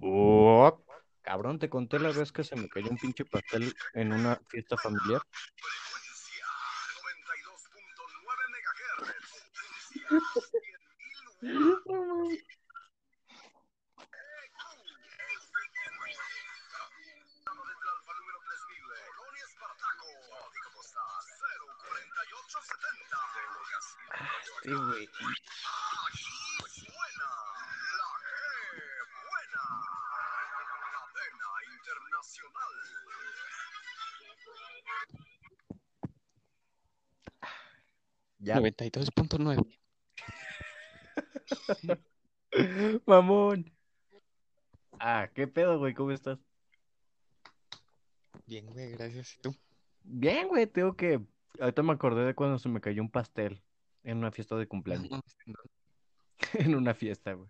Oh, cabrón, te conté la vez que se me cayó un pinche pastel en una fiesta familiar. Frecuencia 92.9 92.9. mamón. Ah, ¿qué pedo, güey? ¿Cómo estás? Bien, güey, gracias. ¿Y tú? Bien, güey, tengo que... Ahorita me acordé de cuando se me cayó un pastel en una fiesta de cumpleaños. No, En una fiesta, güey.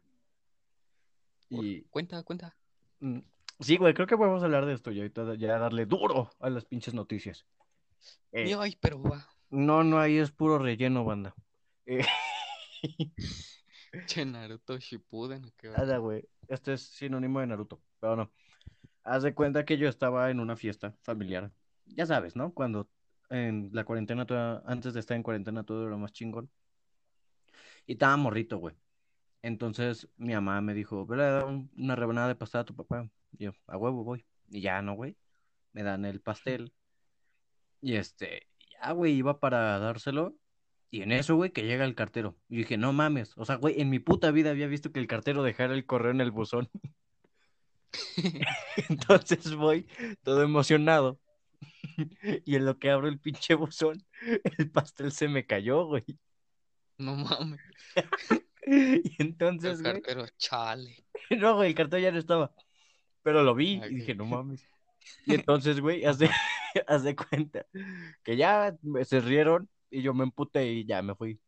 Y... Cuenta, cuenta. mm, Sí, güey, creo que podemos hablar de esto y ahorita ya darle duro a las pinches noticias. Eh, Ay, pero va. No, no, ahí es puro relleno, banda. Eh, Che, Naruto Shippuden. ¿qué va? Nada, güey. Este es sinónimo de Naruto, pero no. Haz de cuenta que yo estaba en una fiesta familiar. Ya sabes, ¿no? Cuando en la cuarentena, toda- antes de estar en cuarentena, todo era más chingón. Y estaba morrito, güey. Entonces mi mamá me dijo, vele a dar un- una rebanada de pastel a tu papá. Y yo, a huevo voy. Y ya, ¿no, güey? Me dan el pastel. Y este, ya, güey, iba para dárselo. Y en eso, güey, que llega el cartero. Y dije, no mames. O sea, güey, en mi puta vida había visto que el cartero dejara el correo en el buzón. Entonces voy todo emocionado. Y en lo que abro el pinche buzón, el pastel se me cayó, güey. No mames. Y El entonces, güey, cartero, chale. no, güey, el cartón ya no estaba. Pero lo vi y dije, no mames. Y entonces, güey, haz de, haz de cuenta que ya se rieron y yo me emputé y ya me fui.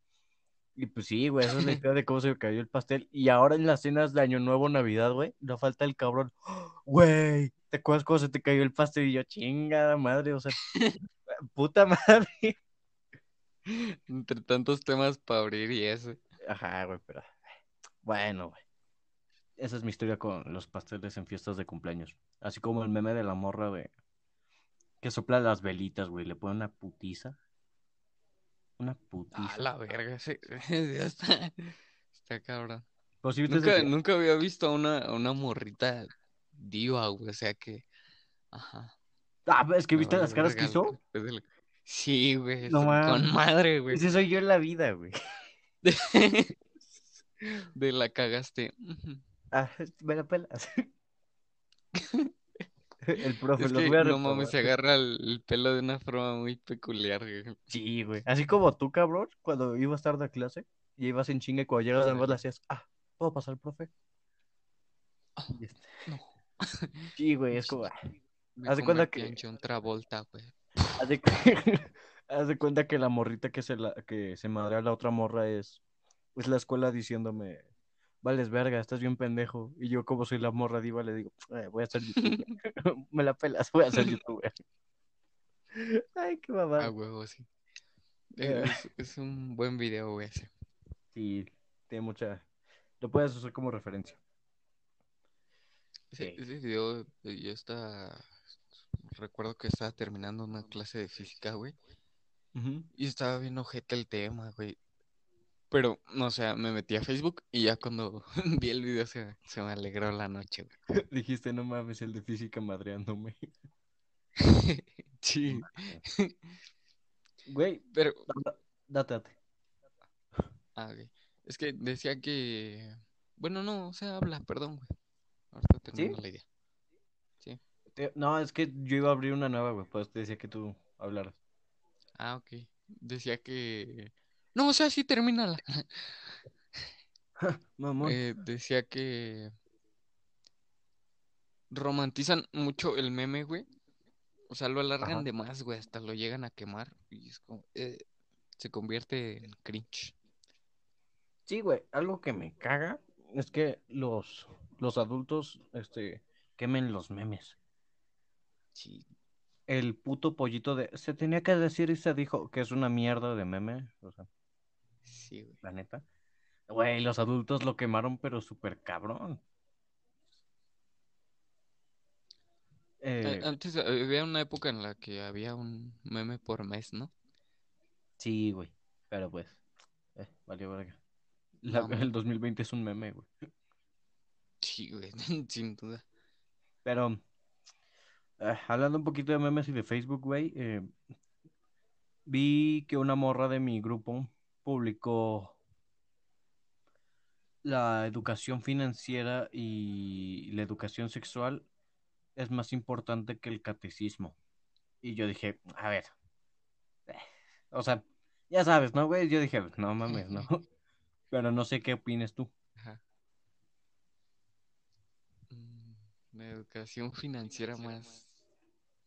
Y pues sí, güey, esa es la historia de cómo se me cayó el pastel. Y ahora en las cenas de Año Nuevo, Navidad, güey, no falta el cabrón. Güey, ¿te acuerdas cómo se te cayó el pastel? Y yo, chingada madre, o sea, puta madre. Entre tantos temas para abrir y eso. Ajá, güey, pero bueno, güey. Esa es mi historia con los pasteles en fiestas de cumpleaños. Así como el meme de la morra de que sopla las velitas, güey, le pone una putiza. Una putiza. la verga. Sí, ya está. Está cabrón. Nunca, había visto a una, a una morrita diva, güey. O sea que. Ajá. Ah, es que viste las caras que hizo. Sí, güey. No con madre, güey. Ese soy yo en la vida, güey. De la cagaste. Ah, me la pelas. El profe, Es los que voy a no mames, se agarra el, el pelo de una forma muy peculiar, güey. Sí, güey. Así como tú, cabrón, cuando ibas tarde a clase y ibas en chinga y cuando llegas al Ándale. más le hacías, ah, ¿puedo pasar, profe? Este- no. Sí, güey, es como, ah, Me haz de cuenta que, John Travolta, güey. haz de, cu- haz de cuenta que la morrita que se la, que se madrea a la otra morra es, es la escuela diciéndome, vales verga, estás bien pendejo. Y yo como soy la morra diva le digo, "Eh, voy a ser youtuber. Me la pelas, voy a ser youtuber. Ay, qué A mamada. huevo, sí. Eh, Es, es un buen video, ese. sí, tiene mucha, lo puedes usar como referencia. Ese, Sí. ese video, eh, yo estaba... Recuerdo que estaba terminando una clase de física, güey. Y estaba bien ojete el tema, güey. Pero, no, o sea, me metí a Facebook y ya cuando vi el video se, se me alegró la noche, güey. Dijiste, no mames, el de física madreándome. Sí, Güey, pero, da- date, date. ah, ok. Es que decía que... Bueno, no, o sea, habla, perdón, güey. Ahorita ¿Sí? termino la idea. Sí. No, es que yo iba a abrir una nueva, güey, pues te decía que tú hablaras. Ah, ok. Decía que... No, o sea, sí, termínala. Mamón. Eh, decía que romantizan mucho el meme, güey. O sea, lo alargan Ajá. de más, güey, hasta lo llegan a quemar. Y es como... eh, se convierte en cringe. Sí, güey, algo que me caga es que los, los adultos, este, quemen los memes. Sí. El puto pollito de, se tenía que decir y se dijo que es una mierda de meme, o sea, Sí, güey. la neta. Güey, los adultos lo quemaron, pero súper cabrón. Eh, Eh, Antes eh, había una época en la que había un meme por mes, ¿no? sí, güey. Pero pues, eh, valió verga. La- el 2020 es un meme, güey. Sí, güey, sin duda. Pero, eh, hablando un poquito de memes y de Facebook, güey, eh, vi que una morra de mi grupo publicó la educación financiera y la educación sexual es más importante que el catecismo. Y yo dije, a ver, eh, o sea, ya sabes, ¿no, güey? Yo dije, no mames, ¿no? Pero no sé qué opines tú. Ajá. Mm, La educación financiera más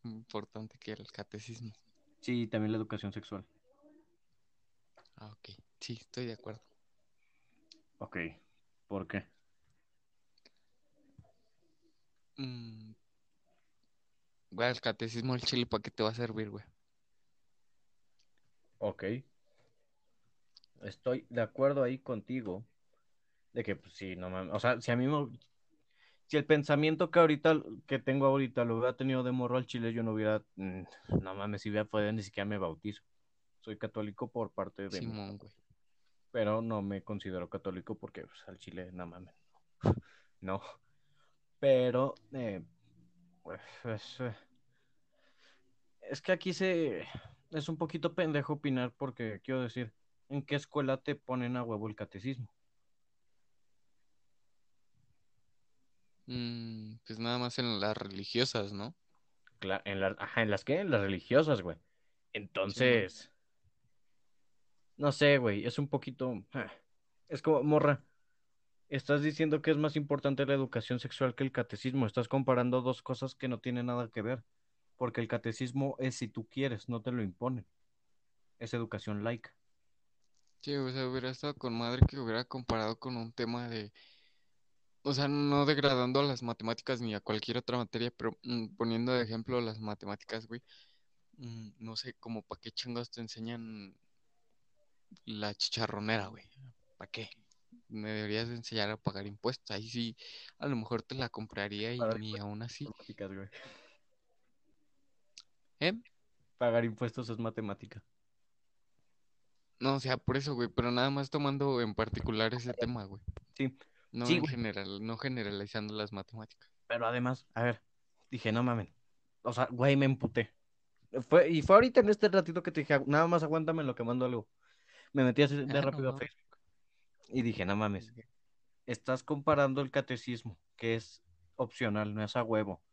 importante que el catecismo. Sí, también la educación sexual. Ah, ok. Sí, estoy de acuerdo. Ok, ¿por qué? Mm, Güey, el catecismo del chile, ¿para qué te va a servir, güey? Ok. Estoy de acuerdo ahí contigo. De que, pues sí, no mames. O sea, si a mí me. Si el pensamiento que ahorita, que tengo ahorita, lo hubiera tenido de morro al chile, yo no hubiera. mm, No mames, si hubiera podido, ni siquiera me bautizo. Soy católico por parte de mi. Simón, güey. Pero no me considero católico porque pues, al chile, no mames. No. Pero, eh, pues, es, eh, es que aquí se. Es un poquito pendejo opinar porque, quiero decir, ¿en qué escuela te ponen a huevo el catecismo? Mm, pues nada más en las religiosas, ¿no? Cla- en las, ajá, ¿en las qué? En las religiosas, güey. Entonces, no sé, güey, es un poquito, ah, es como, morra, estás diciendo que es más importante la educación sexual que el catecismo, estás comparando dos cosas que no tienen nada que ver, porque el catecismo es si tú quieres, no te lo imponen, es educación laica. Sí, o sea, hubiera estado con madre que hubiera comparado con un tema de, o sea, no degradando a las matemáticas ni a cualquier otra materia, pero mm, poniendo de ejemplo las matemáticas, güey. Mm, no sé, como para qué chingos te enseñan la chicharronera, güey. ¿Para qué? Me deberías de enseñar a pagar impuestos. Ahí sí, a lo mejor te la compraría y Pagar ni aún así. Güey. ¿Eh? Pagar impuestos es matemática. No, o sea, por eso, güey, pero nada más tomando en particular ese tema, güey. Sí, No Sí, en güey. general, no generalizando las matemáticas. pero además, a ver, dije, no mamen, o sea, güey, me emputé. Fue, y fue ahorita en este ratito que te dije, nada más aguántame en lo que mando algo. Me metí así de Ah, rápido a. Facebook y dije, no mames, estás comparando el catecismo, que es opcional, no es a huevo,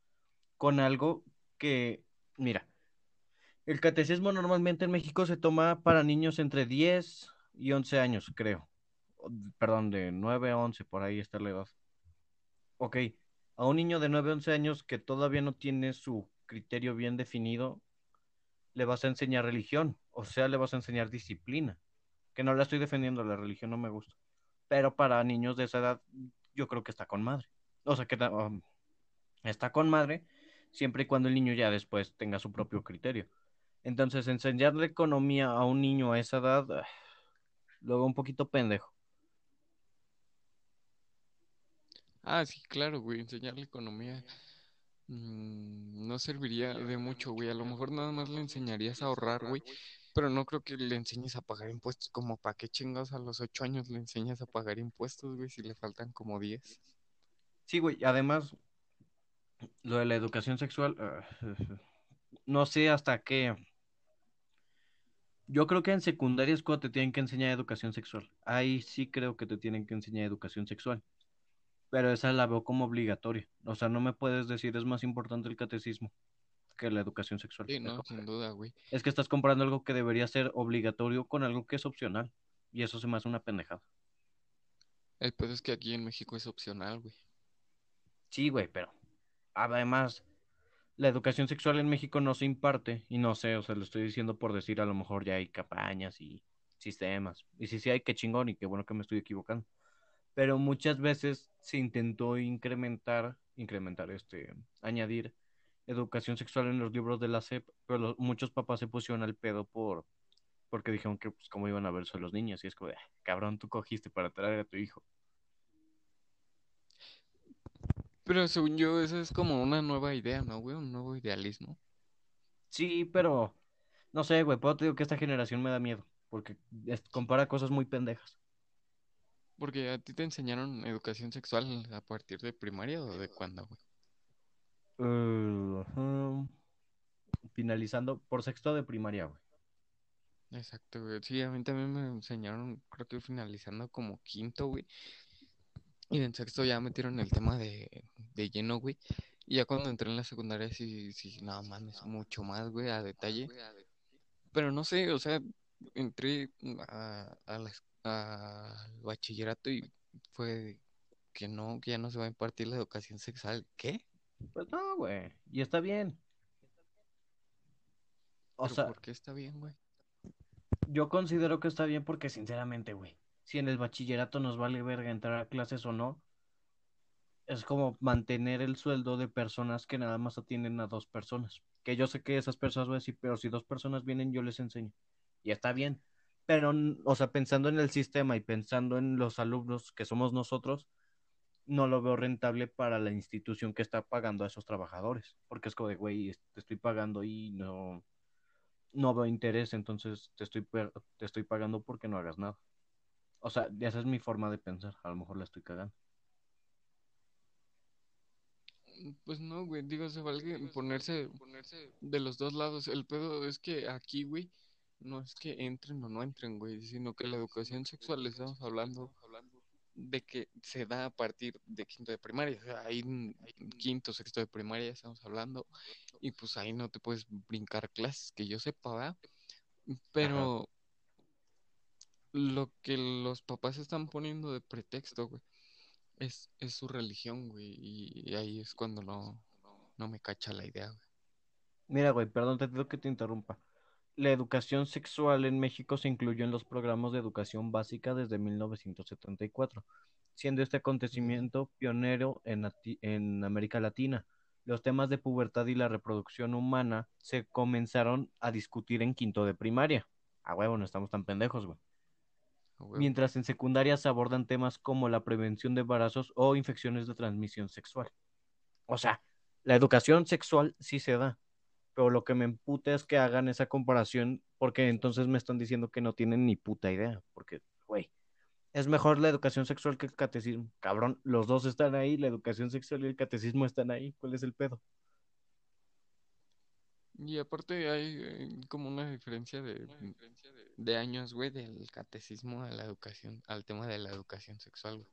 con algo que, mira, el catecismo normalmente en México se toma para niños entre 10 y 11 años, creo. Perdón, de 9 a 11, por ahí está la edad. Ok, a un niño de 9 a 11 años que todavía no tiene su criterio bien definido, le vas a enseñar religión, o sea, le vas a enseñar disciplina, que no la estoy defendiendo, la religión no me gusta, pero para niños de esa edad yo creo que está con madre, o sea, que um, está con madre siempre y cuando el niño ya después tenga su propio criterio. Entonces, enseñarle economía a un niño a esa edad, ah, veo un poquito pendejo. Ah, sí, claro, güey, enseñarle economía mm, no serviría de mucho, güey. A lo mejor nada más le enseñarías a ahorrar, güey, pero no creo que le enseñes a pagar impuestos. Como para qué chingados a los ocho años le enseñas a pagar impuestos, güey, si le faltan como diez. Sí, güey, además, lo de la educación sexual, ah, no sé hasta qué. Yo creo que en secundaria es te tienen que enseñar educación sexual. Ahí sí creo que te tienen que enseñar educación sexual. Pero esa la veo como obligatoria. O sea, no me puedes decir es más importante el catecismo que la educación sexual. Sí, Es no, como- sin duda, güey. Es que estás comparando algo que debería ser obligatorio con algo que es opcional. Y eso se me hace una pendejada. El pedo es que aquí en México es opcional, güey. Sí, güey, pero además la educación sexual en México no se imparte y no sé, o sea, lo estoy diciendo por decir, a lo mejor ya hay campañas y sistemas. Y si sí hay, qué chingón y qué bueno que me estoy equivocando. Pero muchas veces se intentó incrementar, incrementar, este, añadir educación sexual en los libros de la SEP, pero los- muchos papás se pusieron al pedo por, porque dijeron que, pues, cómo iban a verse los niños. Y es como, de, "Ah, cabrón, tú cogiste para traer a tu hijo. Pero según yo, eso es como una nueva idea, ¿no, güey? Un nuevo idealismo. Sí, pero no sé, güey, puedo te digo que esta generación me da miedo, porque es- compara cosas muy pendejas. Porque a ti te enseñaron educación sexual a partir de primaria o de cuándo, güey. Finalizando por sexto de primaria, güey. Exacto, güey. Sí, a mí también me enseñaron, creo que finalizando como quinto, güey. Y en sexto ya metieron el tema de, de lleno, güey. Y ya cuando entré en la secundaria sí, sí, nada mames, mucho más, güey, a detalle. Pero no sé, o sea, entré a, a la al bachillerato y fue que no, que ya no se va a impartir la educación sexual. ¿Qué? Pues no, güey, y está bien. O ¿Pero sea, por qué está bien, güey? yo considero que está bien porque sinceramente, güey, si en el bachillerato nos vale verga entrar a clases o no, es como mantener el sueldo de personas que nada más atienden a dos personas. Que yo sé que esas personas van a decir, pero si dos personas vienen, yo les enseño. Y está bien. Pero, o sea, pensando en el sistema y pensando en los alumnos que somos nosotros, no lo veo rentable para la institución que está pagando a esos trabajadores. Porque es como de, güey, te estoy pagando y no, no veo interés, entonces te estoy, te estoy pagando porque no hagas nada. O sea, esa es mi forma de pensar. A lo mejor la estoy cagando. Pues no, güey, digo, se vale ponerse de los dos lados. El pedo es que aquí, güey, no es que entren o no entren, güey, sino que la educación sexual, estamos hablando de que se da a partir de quinto de primaria. O sea, ahí en quinto, sexto de primaria estamos hablando. Y pues ahí no te puedes brincar clases, que yo sepa, ¿verdad? Pero lo que los papás están poniendo de pretexto, güey, es, es su religión, güey. Y, y ahí es cuando no, no me cacha la idea, güey. Mira, güey, perdón, te pido que te interrumpa. La educación sexual en México se incluyó en los programas de educación básica desde 1974, siendo este acontecimiento pionero en, América Latina. Los temas de pubertad y la reproducción humana se comenzaron a discutir en quinto de primaria. Ah, huevo, no estamos tan pendejos, güey. A. Mientras en secundaria se abordan temas como la prevención de embarazos o infecciones de transmisión sexual. O sea, la educación sexual sí se da, pero lo que me emputa es que hagan esa comparación porque entonces me están diciendo que no tienen ni puta idea, porque, güey, es mejor la educación sexual que el catecismo. Cabrón, los dos están ahí, la educación sexual y el catecismo están ahí. ¿Cuál es el pedo? Y aparte hay eh, como una diferencia de, de años, güey, del catecismo a la educación, al tema de la educación sexual, güey.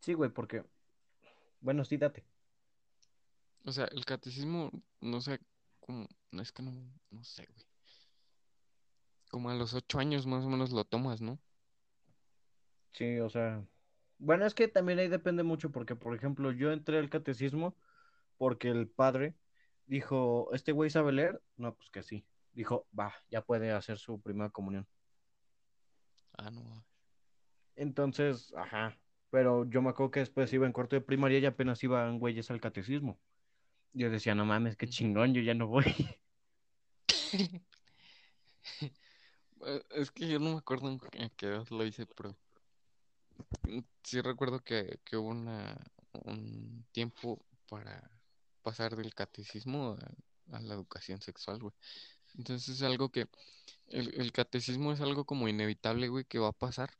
Sí, güey, porque, bueno, sí, date. O sea, el catecismo, no sé, como, no es que no, no sé, güey. Como a los ocho años más o menos lo tomas, ¿no? Sí, o sea, bueno, es que también ahí depende mucho porque, por ejemplo, yo entré al catecismo porque el padre dijo, ¿este güey sabe leer? No, pues que sí. Dijo, va, ya puede hacer su primera comunión. Ah, no. mames. Entonces, ajá, pero yo me acuerdo que después iba en cuarto de primaria y apenas iban güeyes al catecismo. Yo decía, no mames, qué chingón, yo ya no voy. Eh, Es que yo no me acuerdo en qué- edad lo hice, pero mm, sí recuerdo que, que hubo una, un tiempo para pasar del catecismo a, a la educación sexual, güey. Entonces es algo que el, el catecismo es algo como inevitable, güey, que va a pasar.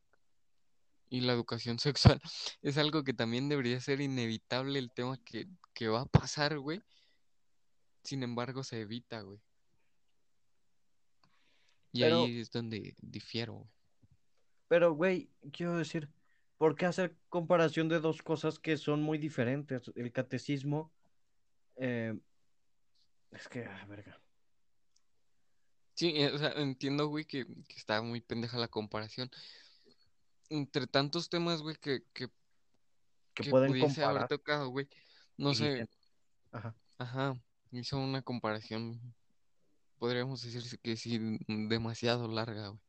Y la educación sexual es algo que también debería ser inevitable el tema que, que va a pasar, güey. Sin embargo, se evita, güey. Y Pero- ahí es donde difiero, güey. Pero, güey, quiero decir, ¿por qué hacer comparación de dos cosas que son muy diferentes? El catecismo, eh, es que, ah, verga. Sí, eh, o sea, entiendo, güey, que, que está muy pendeja la comparación. Entre tantos temas, güey, que, que, Que que pueden pudiese haber comparar. tocado, güey. No y sé, Ajá. ajá, hizo una comparación, podríamos decir que sí, demasiado larga, güey.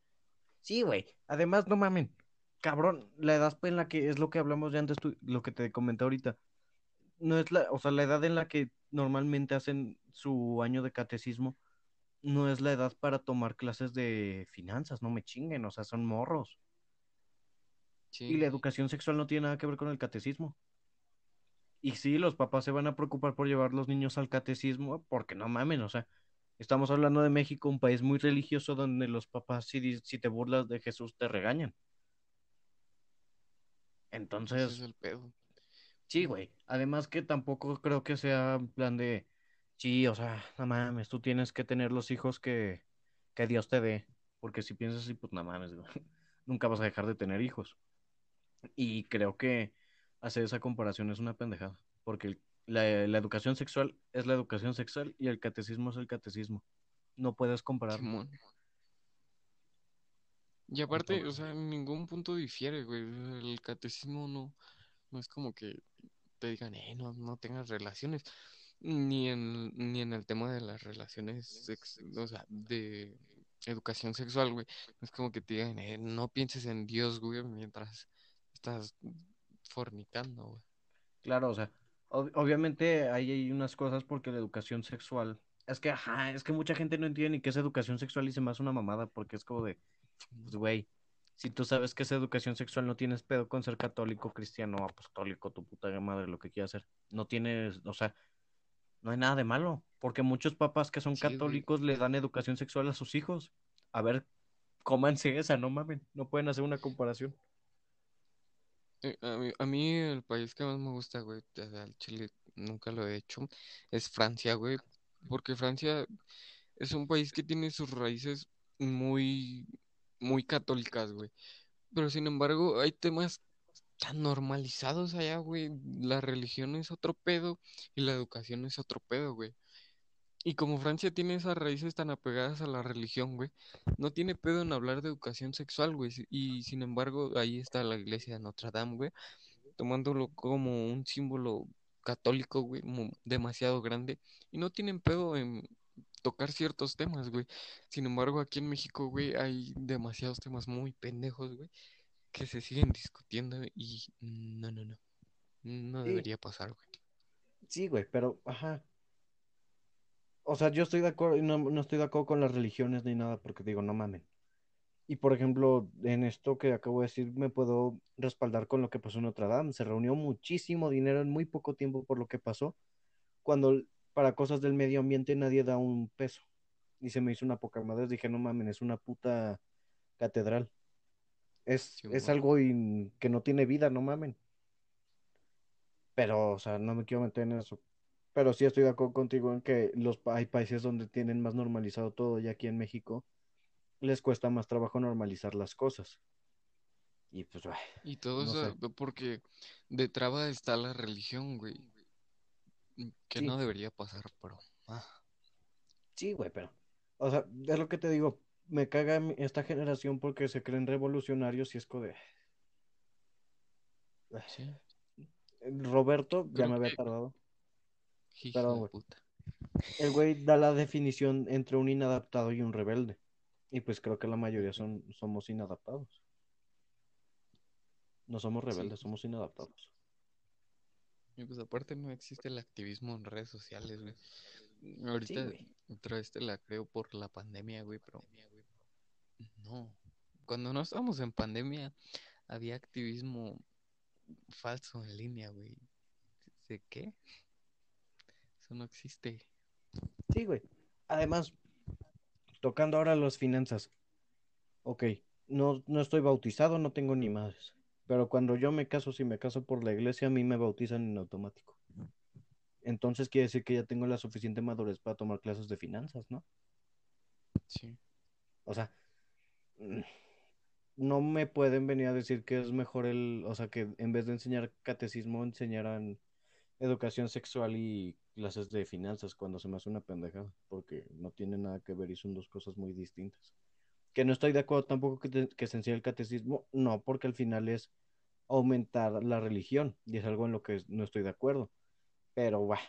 Sí, güey. Además, no mamen. Cabrón, la edad en la que es lo que hablamos ya antes, tú- lo que te comenté ahorita. No es la, o sea, la edad en la que normalmente hacen su año de catecismo, no es la edad para tomar clases de finanzas, no me chinguen, o sea, son morros. Sí. Y la educación sexual no tiene nada que ver con el catecismo. Y sí, los papás se van a preocupar por llevar los niños al catecismo, porque no mamen, o sea, estamos hablando de México, un país muy religioso donde los papás, si, si te burlas de Jesús, te regañan. Ese es Entonces, el pedo. sí, güey. Además que tampoco creo que sea plan de, sí, o sea, no mames, tú tienes que tener los hijos que, que Dios te dé, porque si piensas así, pues no mames, güey, nunca vas a dejar de tener hijos. Y creo que hacer esa comparación es una pendejada, porque el- la, la educación sexual es la educación sexual y el catecismo es el catecismo. No puedes compararlo. Simón. Y aparte, o sea, en ningún punto difiere, güey. El catecismo no, no es como que te digan, eh, no, no tengas relaciones. Ni en, ni en el tema de las relaciones, sex- o sea, de educación sexual, güey. No es como que te digan, eh, no pienses en Dios, güey, mientras estás fornicando, güey. claro, o sea, ob- obviamente ahí hay unas cosas porque la educación sexual, es que, ajá, es que mucha gente no entiende ni qué es educación sexual y se me hace una mamada porque es como de, pues, güey, si tú sabes que es educación sexual, no tienes pedo con ser católico, cristiano, apostólico, tu puta madre, lo que quieras hacer. No tienes, o sea, no hay nada de malo, porque muchos papás que son Sí, güey. católicos le dan educación sexual a sus hijos. A ver, cómanse esa, no mamen, no pueden hacer una comparación. Eh, A mí, el país que más me gusta, güey, o el Chile nunca lo he hecho, es Francia, güey, porque Francia es un país que tiene sus raíces muy, muy católicas, güey, pero sin embargo hay temas tan normalizados allá, güey, la religión es otro pedo y la educación es otro pedo, güey. Y como Francia tiene esas raíces tan apegadas a la religión, güey, no tiene pedo en hablar de educación sexual, güey. Y sin embargo, ahí está la iglesia de Notre Dame, güey, tomándolo como un símbolo católico, güey, demasiado grande. Y no tienen pedo en tocar ciertos temas, güey. Sin embargo, aquí en México, güey, hay demasiados temas muy pendejos, güey, que se siguen discutiendo y no, no, no. No Sí, debería pasar, güey. sí, güey, pero, ajá. O sea, yo estoy de acuerdo, y no, no estoy de acuerdo con las religiones ni nada, porque digo, no mamen. Y por ejemplo, en esto que acabo de decir, me puedo respaldar con lo que pasó en Notre Dame. Se reunió muchísimo dinero en muy poco tiempo por lo que pasó, cuando para cosas del medio ambiente nadie da un peso. Y se me hizo una poca madre. Dije, no mamen, es una puta catedral. Es, es algo in- que no tiene vida, no mamen. Pero, o sea, no me quiero meter en eso. Pero sí estoy de acuerdo contigo en que los, hay países donde tienen más normalizado todo, y aquí en México les cuesta más trabajo normalizar las cosas. Y pues, ay, Y todo no eso sé. porque de traba está la religión, güey, que Sí, no debería pasar, pero ah, sí, güey, pero. O sea, es lo que te digo. Me caga esta generación porque se creen revolucionarios y es de. sí, Roberto, ya creo me había que tardado. Hijo de puta. El güey da la definición entre un inadaptado y un rebelde. Y pues creo que la mayoría son, somos inadaptados. No somos Sí, rebeldes, somos inadaptados. y pues aparte no existe el activismo en redes sociales, güey. Sí, Ahorita güey. otra vez te la creo por la pandemia, güey, pero no. Cuando no estábamos en pandemia había activismo falso en línea, güey. ¿De qué? Eso no existe. Sí, güey. Además, tocando ahora las finanzas. Ok, no, no estoy bautizado, no tengo ni madres. Pero cuando yo me caso, si me caso por la iglesia, a mí me bautizan en automático. Entonces quiere decir que ya tengo la suficiente madurez para tomar clases de finanzas, ¿no? Sí. O sea, no me pueden venir a decir que es mejor el, o sea, que en vez de enseñar catecismo, enseñaran educación sexual y clases de finanzas cuando se me hace una pendejada, porque no tiene nada que ver y son dos cosas muy distintas. Que no estoy de acuerdo tampoco que, que se enseñe el catecismo, no, porque al final es aumentar la religión y es algo en lo que no estoy de acuerdo. Pero, bah,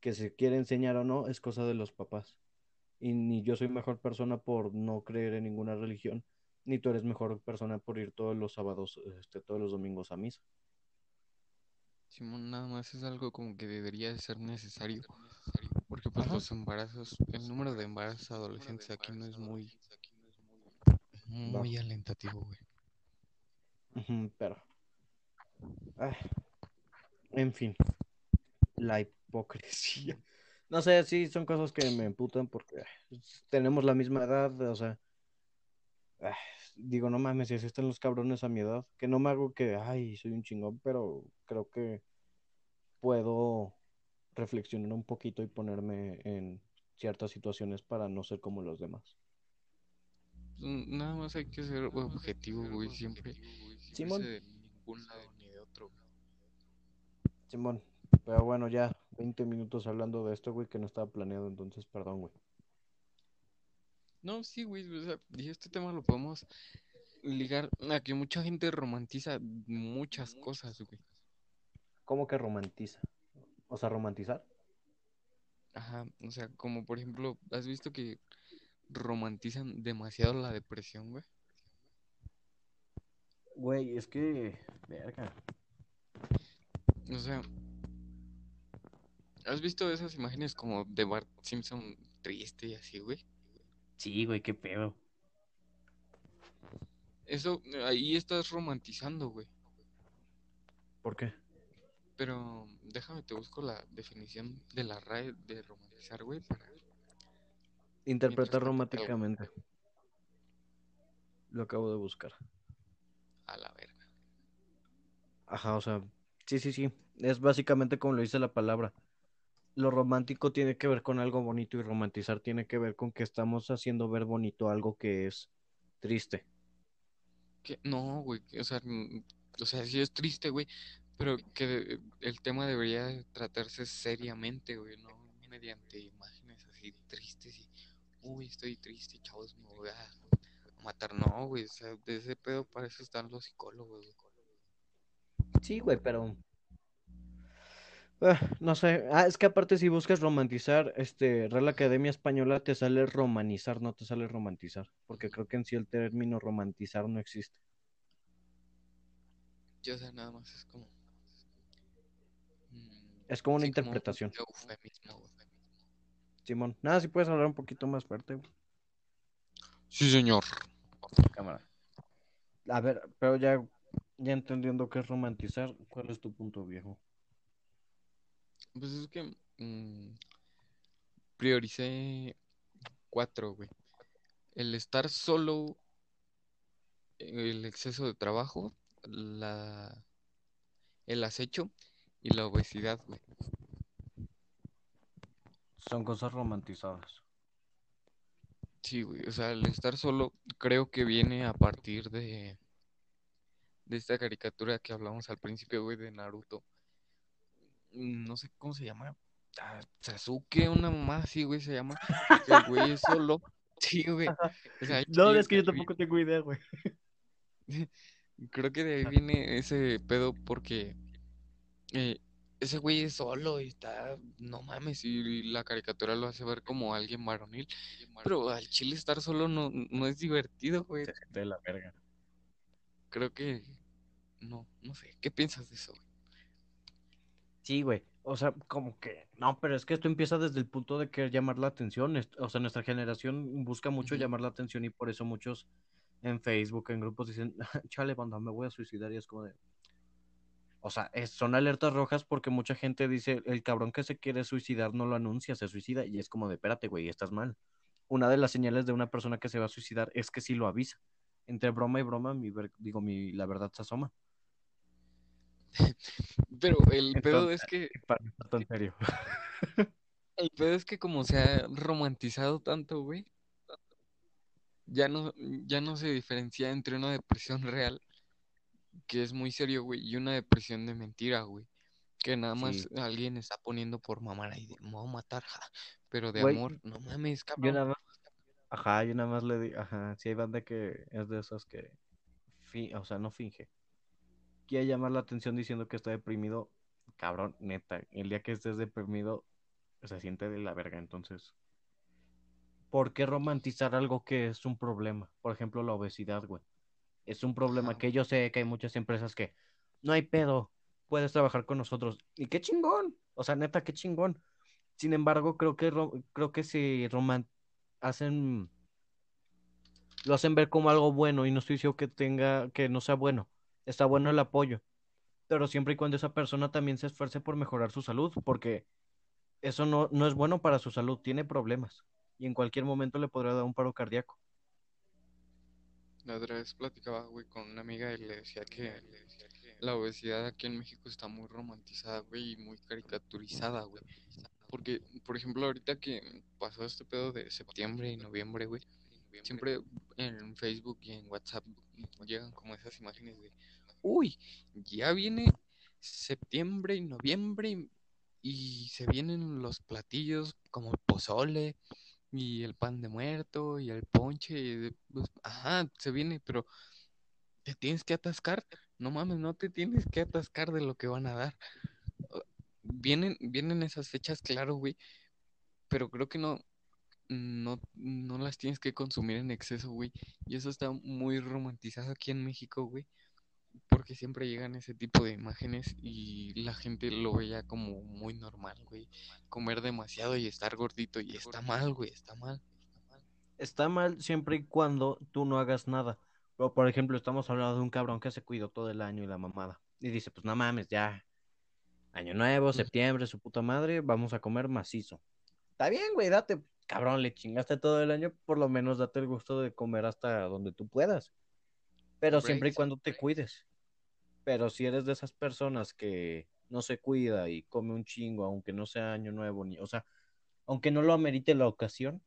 que se quiere enseñar o no es cosa de los papás. Y ni yo soy mejor persona por no creer en ninguna religión, ni tú eres mejor persona por ir todos los sábados, este, todos los domingos a misa. Simón, nada más es algo como que debería de ser necesario, porque pues Ajá. los embarazos, el número de embarazos adolescentes aquí no es muy, muy alentativo, güey. Ujú, pero. ah, en fin. La hipocresía. No sé, sí, son cosas que me emputan porque ah, tenemos la misma edad, o sea, ah, digo, no mames, si así están los cabrones a mi edad, que no me hago que, ay, soy un chingón, pero creo que puedo reflexionar un poquito y ponerme en ciertas situaciones para no ser como los demás. Nada más hay que ser objetivo, güey, siempre. Simón. De ningún lado ni de otro. Simón, pero bueno, ya 20 minutos hablando de esto, güey, que no estaba planeado, entonces perdón, güey. No, sí, güey, o sea, y este tema lo podemos ligar a que mucha gente romantiza muchas cosas, güey. ¿Cómo que romantiza? O sea, romantizar. Ajá, o sea, como por ejemplo, ¿has visto que romantizan demasiado la depresión, güey? Güey, es que, verga. O sea, ¿has visto esas imágenes como de Bart Simpson triste y así, güey? Sí, güey, qué pedo. Eso, ahí estás romantizando, güey. ¿Por qué? Pero déjame, te busco la definición de la RAE de romantizar, güey, para... Interpretar románticamente. Lo acabo de buscar. A la verga. Ajá, o sea, sí, sí, sí. Es básicamente como lo dice la palabra. Lo romántico tiene que ver con algo bonito y romantizar tiene que ver con que estamos haciendo ver bonito algo que es triste. Que, no, güey, que, o sea, o sea, sí es triste, güey, pero que el tema debería de tratarse seriamente, güey, no mediante imágenes así tristes y, uy, estoy triste, chavos, me voy a matar, no, güey, o sea, de ese pedo para eso están los psicólogos, güey. Sí, güey, pero... Ah, no sé. Ah, es que aparte si buscas romantizar, este, Real Academia Española te sale romanizar, no te sale romantizar. Porque creo que en sí el término romantizar no existe. Yo, sea, nada más es como... mm, Es como una sí, como un interpretación. eufemismo. Simón. Nada, si puedes hablar un poquito más fuerte, güey. Sí, señor. Cámara. A ver, pero ya, ya entendiendo qué es romantizar, ¿cuál es tu punto, viejo? Pues es que mm, prioricé cuatro, güey. El estar solo, el exceso de trabajo, la, el acecho y la obesidad, güey. Son cosas romantizadas. Sí, güey. O sea, el estar solo creo que viene a partir de, de esta caricatura que hablamos al principio, güey, de Naruto. Mm, No sé cómo se llama. Ah, Sasuke, una mamá así, güey, se llama. el güey es solo. Sí, güey. O sea, No, es que yo tampoco tengo idea, güey. Creo que de ahí viene ese pedo porque eh, ese güey es solo y está, no mames, y la caricatura lo hace ver como alguien varonil, pero al chile estar solo no, no es divertido, güey. De la verga. Creo que, no, no sé, ¿qué piensas de eso, güey? Sí, güey. O sea, como que. No, pero es que esto empieza desde el punto de querer llamar la atención. O sea, nuestra generación busca mucho llamar la atención y por eso muchos en Facebook, en grupos dicen, chale, banda, me voy a suicidar y es como de. O sea, es- son alertas rojas porque mucha gente dice, el cabrón que se quiere suicidar no lo anuncia, se suicida y es como de, espérate, güey, estás mal. Una de las señales de una persona que se va a suicidar es que sí lo avisa. Entre broma y broma, mi ver- digo, mi, la verdad se asoma. Pero el pedo es que, tan serio. el pedo es que como se ha romantizado tanto, güey, ya no, ya no se diferencia entre una depresión real, que es muy serio, güey, y una depresión de mentira, güey. Que nada más Sí. alguien está poniendo por mamar ahí de me voy a matar, ja. Pero de Güey, amor, no mames, Yo cabrón. nada más, ajá, yo nada más le di, ajá, sí hay banda que es de esas que, fi- o sea, no finge. Quiere llamar la atención diciendo que está deprimido, cabrón, neta, el día que estés deprimido se siente de la verga, entonces, ¿por qué romantizar algo que es un problema? Por ejemplo, la obesidad, güey. Es un problema que yo sé que hay muchas empresas que, no hay pedo, puedes trabajar con nosotros. Y qué chingón, o sea, neta, qué chingón. Sin embargo, creo que creo que si roman hacen lo hacen ver como algo bueno y no estoy diciendo que tenga que no sea bueno. Está bueno el apoyo, pero siempre y cuando esa persona también se esfuerce por mejorar su salud, porque eso no, no es bueno para su salud, tiene problemas y en cualquier momento le podrá dar un paro cardíaco. La otra vez platicaba, güey, con una amiga y le decía que la obesidad aquí en México está muy romantizada, güey, y muy caricaturizada, güey. Porque, por ejemplo, ahorita que pasó este pedo de septiembre y noviembre, güey, siempre en Facebook y en WhatsApp llegan como esas imágenes de, uy, ya viene septiembre y noviembre y, se vienen los platillos como el pozole y el pan de muerto y el ponche, y pues, ajá, se viene, pero te tienes que atascar, no mames, no te tienes que atascar de lo que van a dar. Vienen, vienen esas fechas, claro, güey, pero creo que no, no, no las tienes que consumir en exceso, güey. Y eso está muy romantizado aquí en México, güey, porque siempre llegan ese tipo de imágenes y la gente lo ve ya como muy normal, güey. Comer demasiado y estar gordito y está mal, güey, está mal. Está mal siempre y cuando tú no hagas nada. O, por ejemplo, estamos hablando de un cabrón que se cuidó todo el año y la mamada. Y dice, pues no mames, ya. Año nuevo, septiembre, su puta madre, vamos a comer macizo. Está bien, güey, date. Cabrón, le chingaste todo el año, por lo menos date el gusto de comer hasta donde tú puedas. Pero siempre y cuando te cuides. Pero si eres de esas personas que no se cuida y come un chingo, aunque no sea año nuevo, ni, o sea, aunque no lo amerite la ocasión,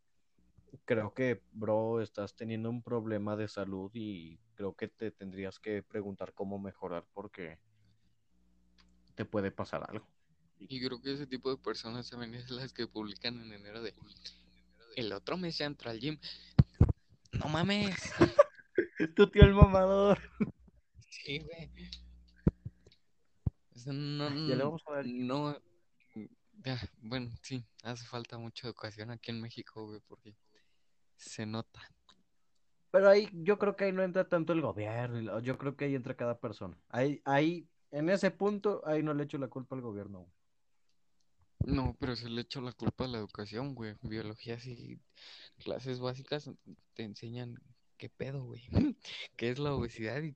creo que, bro, estás teniendo un problema de salud y creo que te tendrías que preguntar cómo mejorar porque te puede pasar algo. Y creo que ese tipo de personas también es las que publican en enero de el otro mes ya entra al gym. No mames. Tu tío el mamador. Sí, güey. No, Ya le vamos a dar. no, ya, bueno, sí, hace falta mucha educación aquí en México, güey, porque se nota. Pero ahí yo creo que ahí no entra tanto el gobierno, y yo creo que ahí entra cada persona. Ahí, ahí, en ese punto, ahí no le echo la culpa al gobierno. güey. No, pero se le echo la culpa a la educación, güey. Biología, sí, clases básicas te enseñan qué pedo, güey. qué es la obesidad y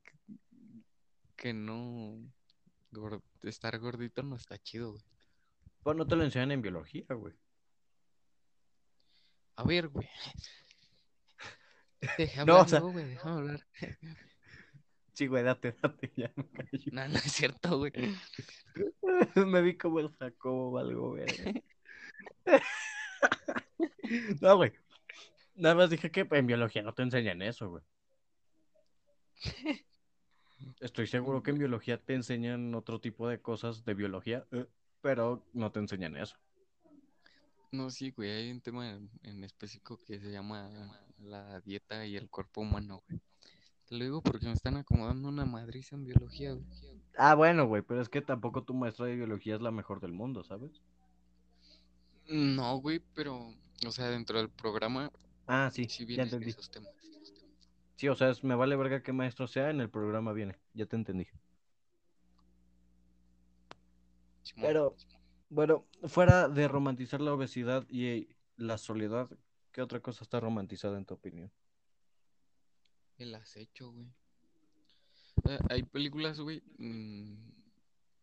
que, no, estar gordito no está chido, güey. Pues no te lo enseñan en biología, güey. A ver, güey. Deja No, o hablar, sea- güey, déjame hablar. Sí, güey, date, date, ya me callo. No, no es cierto, güey. Me vi como el Jacobo, algo, güey. No, güey. Nada más dije que en biología no te enseñan eso, güey. Estoy seguro que en biología te enseñan otro tipo de cosas de biología, eh, pero no te enseñan eso. No, sí, güey, hay un tema en, en específico que se llama la dieta y el cuerpo humano, güey. Te lo digo porque me están acomodando una madriza en biología, güey. Ah, bueno, güey, pero es que tampoco tu maestra de biología es la mejor del mundo, ¿sabes? No, güey, pero, o sea, dentro del programa Ah, sí, sí ya entendí. esos temas. Sí, o sea, es- me vale verga qué maestro sea, en el programa viene, ya te entendí. Pero, bueno, fuera de romantizar la obesidad y la soledad, ¿qué otra cosa está romantizada en tu opinión? El acecho, güey. Eh, Hay películas, güey, mm,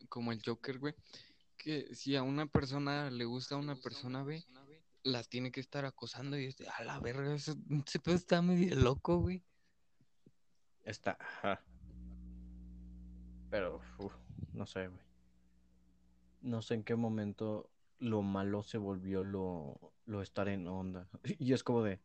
como el Joker, güey, que si a una persona le gusta a una persona, güey, la tiene que estar acosando y es de, a la verga, ese, ese pedo está medio loco, güey. Está, ajá. Pero, uf, no sé, güey. No sé en qué momento lo malo se volvió lo, lo estar en onda. Y es como de...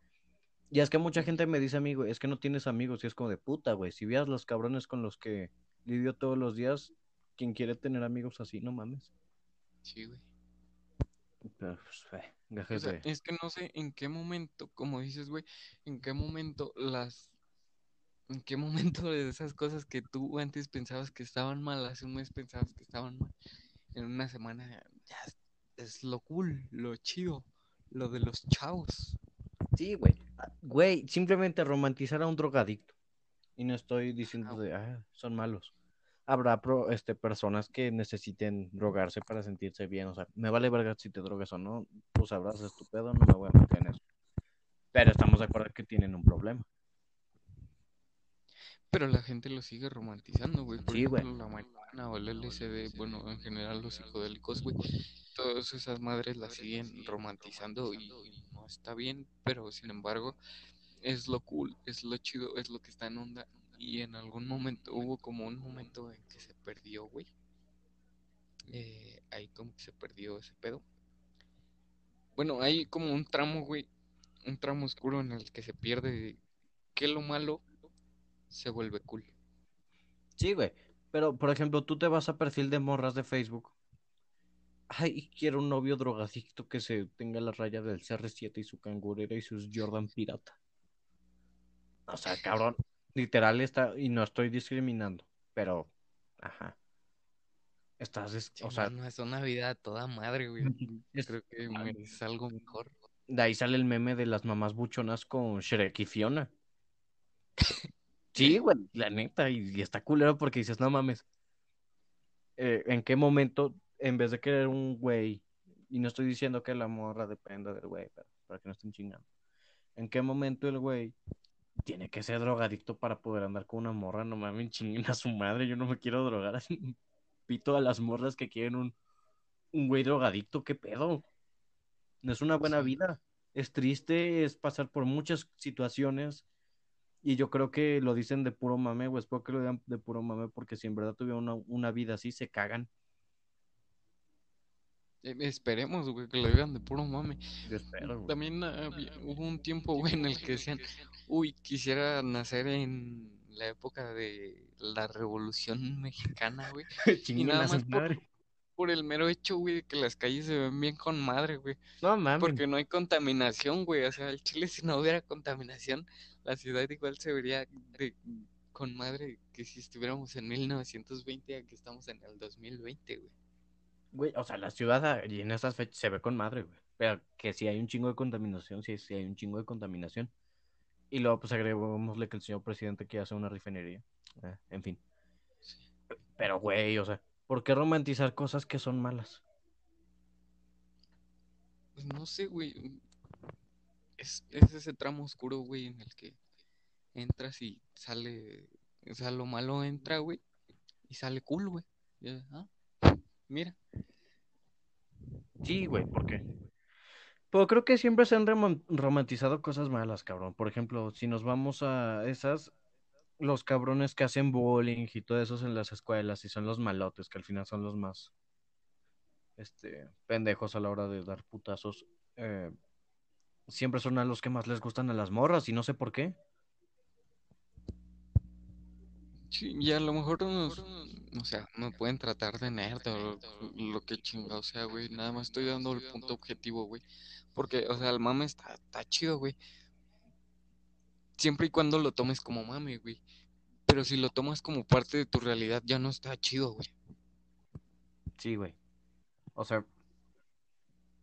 Y es que mucha gente me dice, amigo, es que no tienes amigos. Y es como de puta, güey. Si vieras los cabrones con los que lidio todos los días, quien quiere tener amigos así, no mames. Sí, güey. Pero, pues, fe, O sea, es que no sé en qué momento, como dices, güey, en qué momento las, en qué momento de esas cosas que tú antes pensabas que estaban mal, hace un mes pensabas que estaban mal, en una semana ya es, lo cool, lo chido, lo de los chavos. Sí, güey. Ah, Güey, simplemente romantizar a un drogadicto. Y no estoy diciendo de, ah, son malos. Habrá pro- este, personas que necesiten drogarse para sentirse bien. O sea, me vale verga si te drogas o no. Tú sabrás, es tu pedo, no me voy a meter en eso. Pero estamos de acuerdo que tienen un problema. Pero la gente lo sigue romantizando, güey. Por Sí, ejemplo, la marihuana o el LSD, bueno, en general los psicodélicos, güey. Todas esas madres las siguen romantizando y no está bien, pero sin embargo es lo cool, es lo chido, es lo que está en onda. Y en algún momento, hubo como un momento en que se perdió, güey. Eh, ahí como que se perdió ese pedo. Bueno, hay como un tramo, güey, un tramo oscuro en el que se pierde que lo malo se vuelve cool. Sí, güey. Pero, por ejemplo, tú te vas a perfil de morras de Facebook. Ay, quiero un novio drogadicto que se tenga la raya del CR7 y su cangurera y sus Jordan pirata. O sea, cabrón, literal está, y no estoy discriminando, pero, ajá. Estás, es- Sí, o sea, mano, es una vida a toda madre, güey. es- Creo que mereces algo mejor. de ahí sale el meme de las mamás buchonas con Shrek y Fiona. Sí, güey, la neta, y, y está culero porque dices, no mames, eh, ¿en qué momento, en vez de querer un güey, y no estoy diciendo que la morra dependa del güey, pero para que no estén chingando, ¿en qué momento el güey tiene que ser drogadicto para poder andar con una morra? No mames, chinguen a su madre, yo no me quiero drogar así. Pito a las morras que quieren un, un güey drogadicto, ¿qué pedo? No es una buena vida. Es triste, es pasar por muchas situaciones. Y yo creo que lo dicen de puro mame, o espero que lo digan de puro mame, porque si en verdad tuvieron una, una vida así, se cagan. Eh, Esperemos, güey, que lo digan de puro mame. Yo espero. También había- hubo un tiempo, güey, en el que decían, uy, quisiera nacer en la época de la Revolución Mexicana, güey. Y nada más por el mero hecho, güey, de que las calles se ven bien con madre, güey. No mames. Porque no hay contaminación, güey. O sea, el Chile, si no hubiera contaminación, la ciudad igual se vería de, con madre que si estuviéramos en 1920 a que estamos en el 2020, güey. Güey, o sea, la ciudad y en esas fechas se ve con madre, güey. Pero que si hay un chingo de contaminación, sí, sí hay un chingo de contaminación. Y luego, pues agreguémosle que el señor presidente quiere hacer una refinería. Eh, en fin. Pero, güey, o sea, ¿por qué romantizar cosas que son malas? Pues no sé, güey. Es, es ese tramo oscuro, güey, en el que entras y sale. O sea, lo malo entra, güey, y sale cool, güey. Ah, mira. Sí, güey, ¿por qué? Pero creo que siempre se han romantizado cosas malas, cabrón. Por ejemplo, si nos vamos a esas, los cabrones que hacen bullying y todo eso en las escuelas y son los malotes, que al final son los más, este, pendejos a la hora de dar putazos, eh, siempre son a los que más les gustan a las morras y no sé por qué. Sí, y a lo mejor nos, o sea, me pueden tratar de nerd o lo que chingado sea, güey. Nada más estoy dando el punto objetivo, güey. Porque, o sea, el mame está, está chido, güey. Siempre y cuando lo tomes como mame, güey. Pero si lo tomas como parte de tu realidad, ya no está chido, güey. Sí, güey. O sea,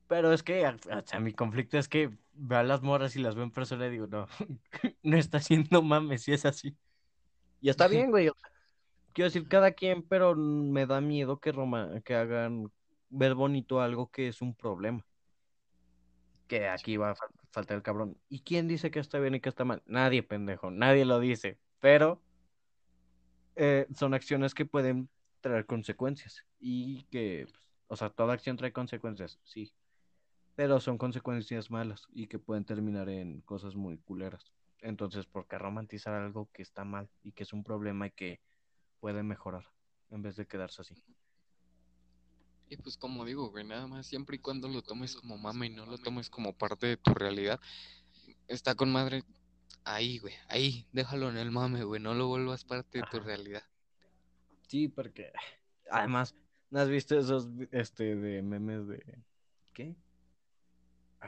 pero es que, o sea, mi conflicto es que veo a las morras y las veo en persona y digo, no, no está haciendo mames, si es así. Y está bien, güey. quiero decir, cada quien, pero me da miedo que, roma- que hagan ver bonito algo que es un problema. Que aquí va a fal- faltar el cabrón. ¿Y quién dice que está bien y que está mal? Nadie, pendejo, nadie lo dice. Pero eh, son acciones que pueden traer consecuencias. Y que, pues, o sea, toda acción trae consecuencias, sí. Pero son consecuencias malas y que pueden terminar en cosas muy culeras. Entonces, ¿por qué romantizar algo que está mal y que es un problema y que puede mejorar en vez de quedarse así? Y pues como digo, güey, nada más siempre y cuando lo tomes como mame y no lo tomes como parte de tu realidad, está con madre ahí, güey, ahí, déjalo en el mame, güey, no lo vuelvas parte de tu realidad. Sí, porque además, ¿no has visto esos este de memes de qué?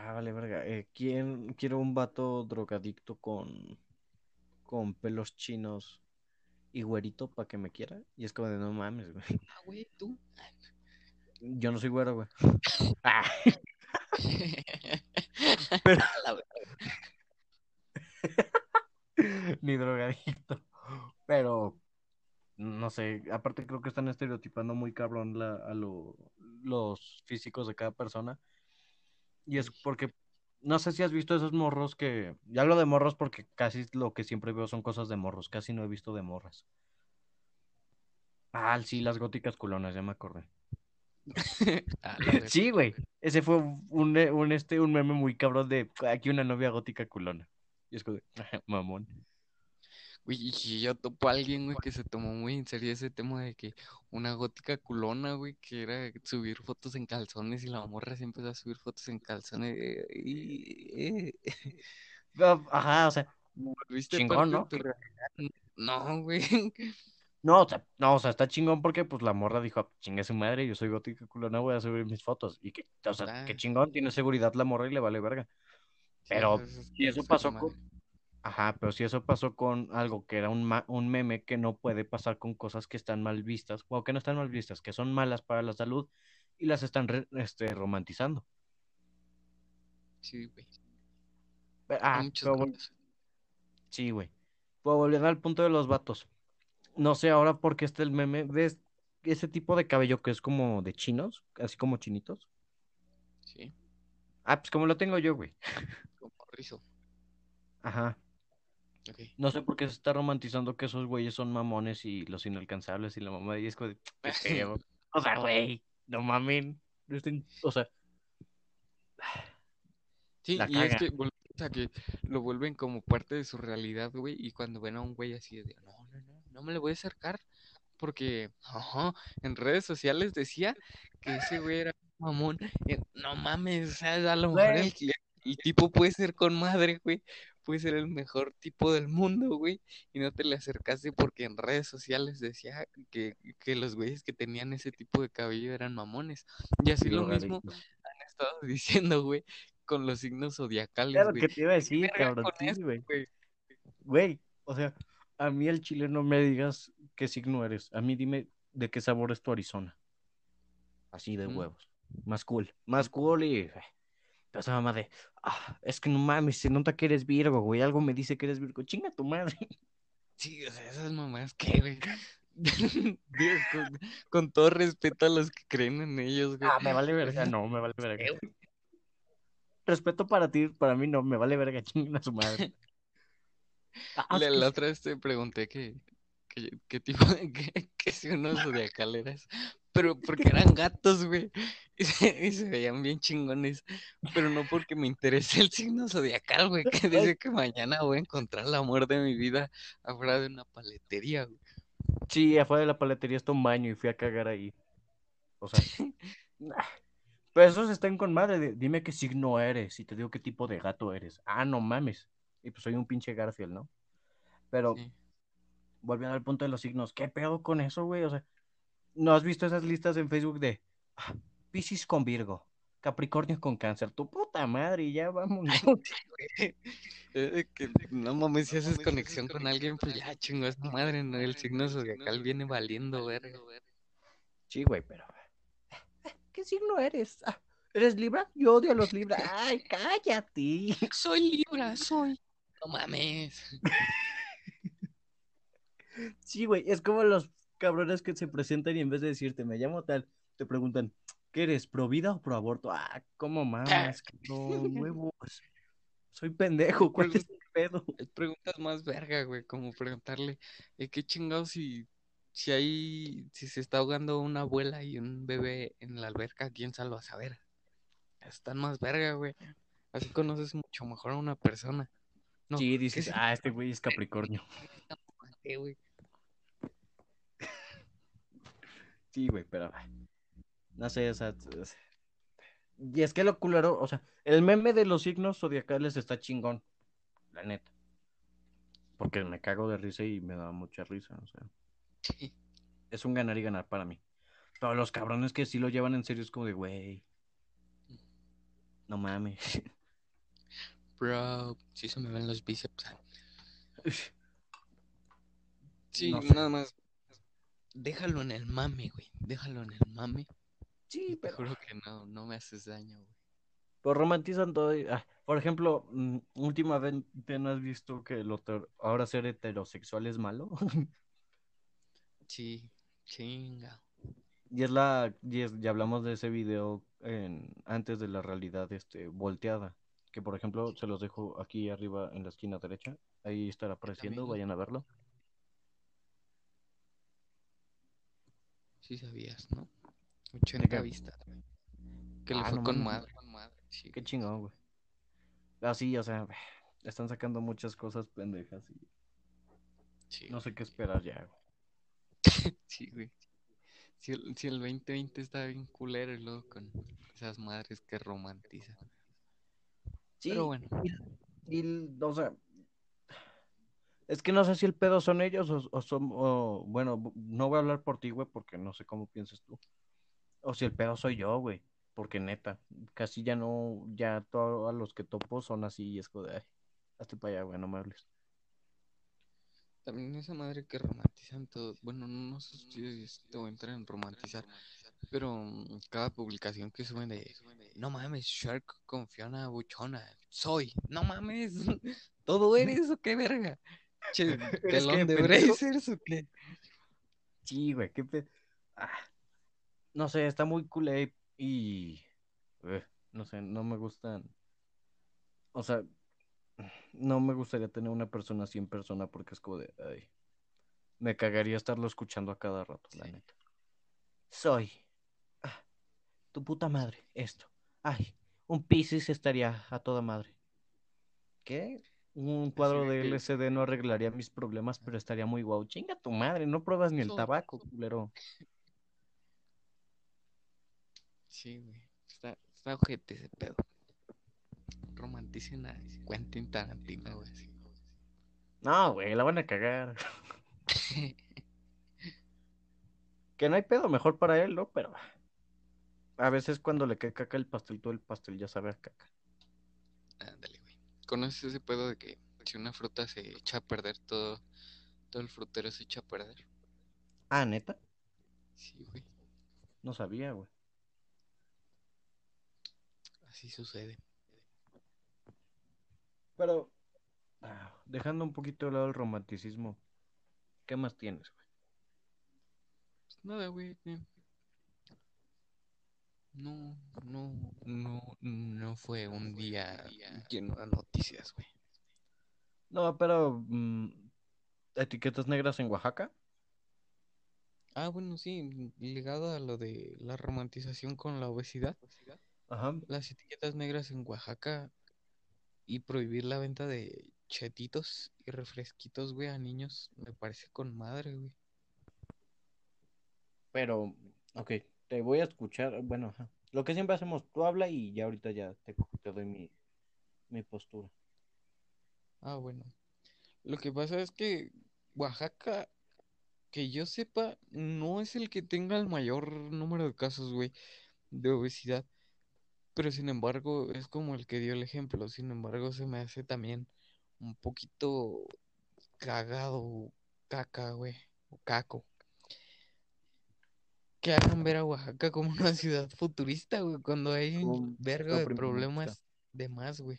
Ah, vale, verga. Eh, ¿quién quiero un vato drogadicto con con pelos chinos y güerito para que me quiera? Y es como de no mames, güey. Ah, güey, tú. Yo no soy güero, güey. Ah, pero ni drogadicto. Pero no sé, aparte creo que están estereotipando muy cabrón la- a lo- los físicos de cada persona. Y es porque no sé si has visto esos morros que, ya hablo de morros porque casi lo que siempre veo son cosas de morros, casi no he visto de morras. Ah, sí, las góticas culonas, ya me acordé. Ah. Sí, güey. Ese fue un, un, este, un meme muy cabrón de aquí una novia gótica culona. Y es como mamón. Güey, y yo topo a alguien, güey, que se tomó muy en serio ese tema de que una gótica culona, güey, que era subir fotos en calzones y la morra se empezó a subir fotos en calzones. eh, y, eh, Ajá, o sea, ¿Volviste Chingón, parte ¿no? de tu realidad? No, güey. no, o sea, no, o sea, está chingón porque pues la morra dijo, chingue su madre, yo soy gótica culona, voy a subir mis fotos. Y que, o sea, Ah. qué chingón, tiene seguridad la morra y le vale verga. Sí, Pero sea, eso si eso pasó con con, madre. Ajá, pero si eso pasó con algo que era un, ma- un meme que no puede pasar con cosas que están mal vistas, o que no están mal vistas, que son malas para la salud y las están re- este, romantizando. Sí, güey. Ah, pero sí, güey. Pero volviendo al punto de los vatos. No sé ahora por qué está el meme. ¿Ves ese tipo de cabello que es como de chinos? Así como chinitos. Sí, Ah, pues como lo tengo yo, güey. como rizo. Ajá. No sé por qué se está romantizando que esos güeyes son mamones y los inalcanzables y la mamá de, feo. O sea, güey, no mamen. O sea, Sí, La y es que a que lo vuelven como parte de su realidad, güey, y cuando ven a un güey así de, no, no, no, no me le voy a acercar, porque, en redes sociales decía que ese güey era un mamón, y no mames, o sea, a lo mejor el, el tipo puede ser con madre, güey, puede ser el mejor tipo del mundo, güey, y no te le acercaste porque en redes sociales decía que, que los güeyes que tenían ese tipo de cabello eran mamones, y así lo mismo han estado diciendo, güey, con los signos zodiacales, Claro güey. que te iba a decir, cabrón. eso, güey. güey. Güey, o sea, a mí el chile no me digas qué signo eres. A mí dime de qué sabor es tu Arizona. Así de Mm. huevos. Más cool. Más cool y. Pero esa mamá de. Ah, es que no mames, se nota que eres Virgo, güey. Algo me dice que eres Virgo. Chinga tu madre. Sí, o sea, esas mamás que, güey. Dios, con, con todo respeto a los que creen en ellos, güey. Ah, me vale verga. No, me vale verga. Respeto para ti, para mí no, me vale verga. Chinga su madre. Ah, La, otra vez te pregunté que, que, qué tipo de, que, que si uno zodiacal eras. Pero porque eran gatos, güey. Y se, y se veían bien chingones. Pero no porque me interese el signo zodiacal, güey. Que dice que mañana voy a encontrar el amor de mi vida afuera de una paletería, güey. Sí, afuera de la paletería está un baño y fui a cagar ahí. O sea. nah. Pero esos están con madre. Dime qué signo eres y te digo qué tipo de gato eres. Ah, no mames. Y pues soy un pinche Garfield, ¿no? Pero Sí. volviendo al punto de los signos, ¿qué pedo con eso, güey? O sea, ¿no has visto esas listas en Facebook de ah, Piscis con Virgo, Capricornio con Cáncer? Tu puta madre, ya vámonos. Eh, que no mames, si haces conexión con alguien, pues ya chingo su madre, ¿no? El signo zodiacal viene valiendo verga. Sí, güey, pero. ¿Qué signo eres? Ah, ¿Eres Libra? Yo odio a los Libra. Ay, cállate. Soy Libra, soy. No mames. Sí, güey, es como los cabrones que se presentan y en vez de decirte, me llamo tal, te preguntan, ¿qué eres? ¿Pro vida o pro aborto? Ah, ¿cómo mamas? cabrón? huevos. Soy pendejo, ¿cuál es el pedo? Hay preguntas más verga, güey, como preguntarle, ¿eh, ¿qué chingados si, si hay, si se está ahogando una abuela y un bebé en la alberca, quién salva a saber? Están más verga, güey. Así conoces mucho mejor a una persona. No, Sí, ¿qué dices, ah, este güey es Capricornio. güey? Sí, güey, pero no sé, o sea, y es que lo culero, o sea, el meme de los signos zodiacales está chingón, la neta. Porque me cago de risa y me da mucha risa, o sea, Sí. es un ganar y ganar para mí. Pero los cabrones que sí lo llevan en serio es como de, güey, no mames. Bro, sí se me ven los bíceps. Sí, No sé. nada más. Déjalo en el mame, güey. Déjalo en el mame. Sí, te pero juro que no, no me haces daño, güey. Pues romantizan todo. y- ah, por ejemplo, mm, últimamente no has visto que lo ter- ahora ser heterosexual es malo. Sí, chinga. y es la, y es- ya hablamos de ese video en, antes de la realidad este, volteada. que por ejemplo se los dejo aquí arriba en la esquina derecha. Ahí estará apareciendo, vayan a verlo. Sí sabías, ¿no? 80 qué? vistas. Que le Ah, fue no con madre. Sí, Qué chingón, güey. Así, o sea, están sacando muchas cosas pendejas y Sí, no sé qué esperar ya, güey. Sí, güey. Si el, si el 2020 está bien culero y luego con esas madres que romantizan. Sí, Pero bueno. y, y, o sea, es que no sé si el pedo son ellos o, son, bueno, bu- no voy a hablar por ti, güey, porque no sé cómo piensas tú. O si el pedo soy yo, güey, porque neta, casi ya no, ya todos los que topo son así y es ay, hazte para allá, güey, no me hables. También esa madre que romantizan todo. Bueno, no, no sé si esto entra en romantizar. Pero mm, cada publicación que suben de No mames, Shark con Fiona Buchona. Soy. No mames. ¿Todo eres o qué verga? Che, ¿Eres telón qué, de? Brazers o qué? Sí, güey, qué pe... ah, no sé, está muy culé y... eh, no sé, no me gustan... O sea, no me gustaría tener una persona así en persona porque es como de... Ay, me cagaría estarlo escuchando a cada rato, la neta. Soy... ah, tu puta madre, esto. Ay, un Piscis estaría a toda madre. ¿Qué? Un cuadro de LCD no arreglaría mis problemas, pero estaría muy guau. Chinga tu madre, no pruebas ni el tabaco, culero. Sí, güey. Está, está ojete ese pedo. Romanticen a Quentin Tarantino, güey. No, güey, la van a cagar. Que no hay pedo, mejor para él, ¿no? Pero a veces cuando le cae caca el pastel, todo el pastel ya sabe a caca. Ándale. ¿Conoces ese pedo de que si una fruta se echa a perder, todo, todo el frutero se echa a perder? Ah, neta, Sí, güey. no sabía, güey. Así sucede. Pero ah, dejando un poquito de lado el romanticismo, ¿qué más tienes, güey? Pues nada, güey. No, no, no, no fue un día lleno de noticias, güey. No, pero mm, etiquetas negras en Oaxaca. Ah, bueno, sí, ligado a lo de la romantización con la obesidad, Ajá. las etiquetas negras en Oaxaca y prohibir la venta de chetitos y refresquitos, güey, a niños, me parece con madre, güey. Pero, ok, te voy a escuchar. Bueno. Lo que siempre hacemos, tú habla y ya ahorita ya te, te doy mi, mi postura. Ah, bueno. Lo que pasa es que Oaxaca, que yo sepa, no es el que tenga el mayor número de casos, güey, de obesidad. Pero sin embargo, es como el que dio el ejemplo. Sin embargo, se me hace también un poquito cagado, caca, güey, o caco. Que hagan ver a Oaxaca como una ciudad futurista, güey, cuando hay un vergo de problemas de más, güey.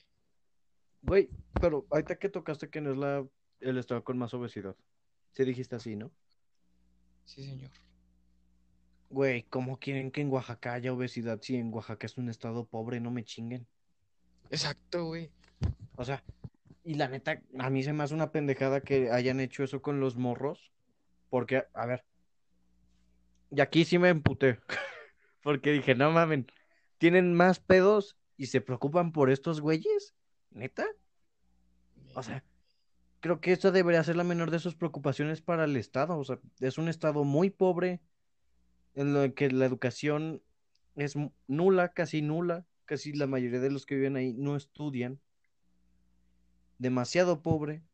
Güey, pero ahorita que tocaste que no es la, el estado con más obesidad. Sí dijiste así, ¿no? Sí, señor. Güey, ¿cómo quieren que en Oaxaca haya obesidad si en Oaxaca es un estado pobre? No me chinguen. Exacto, güey. O sea, y la neta, a mí se me hace una pendejada que hayan hecho eso con los morros. Porque, a ver, y aquí sí me emputé. Porque dije, no mamen, ¿tienen más pedos y se preocupan por estos güeyes? ¿Neta? O sea, creo que esta debería ser la menor de sus preocupaciones para el Estado. O sea, es un Estado muy pobre, en lo que la educación es nula, casi nula. Casi la mayoría de los que viven ahí no estudian. Demasiado pobre.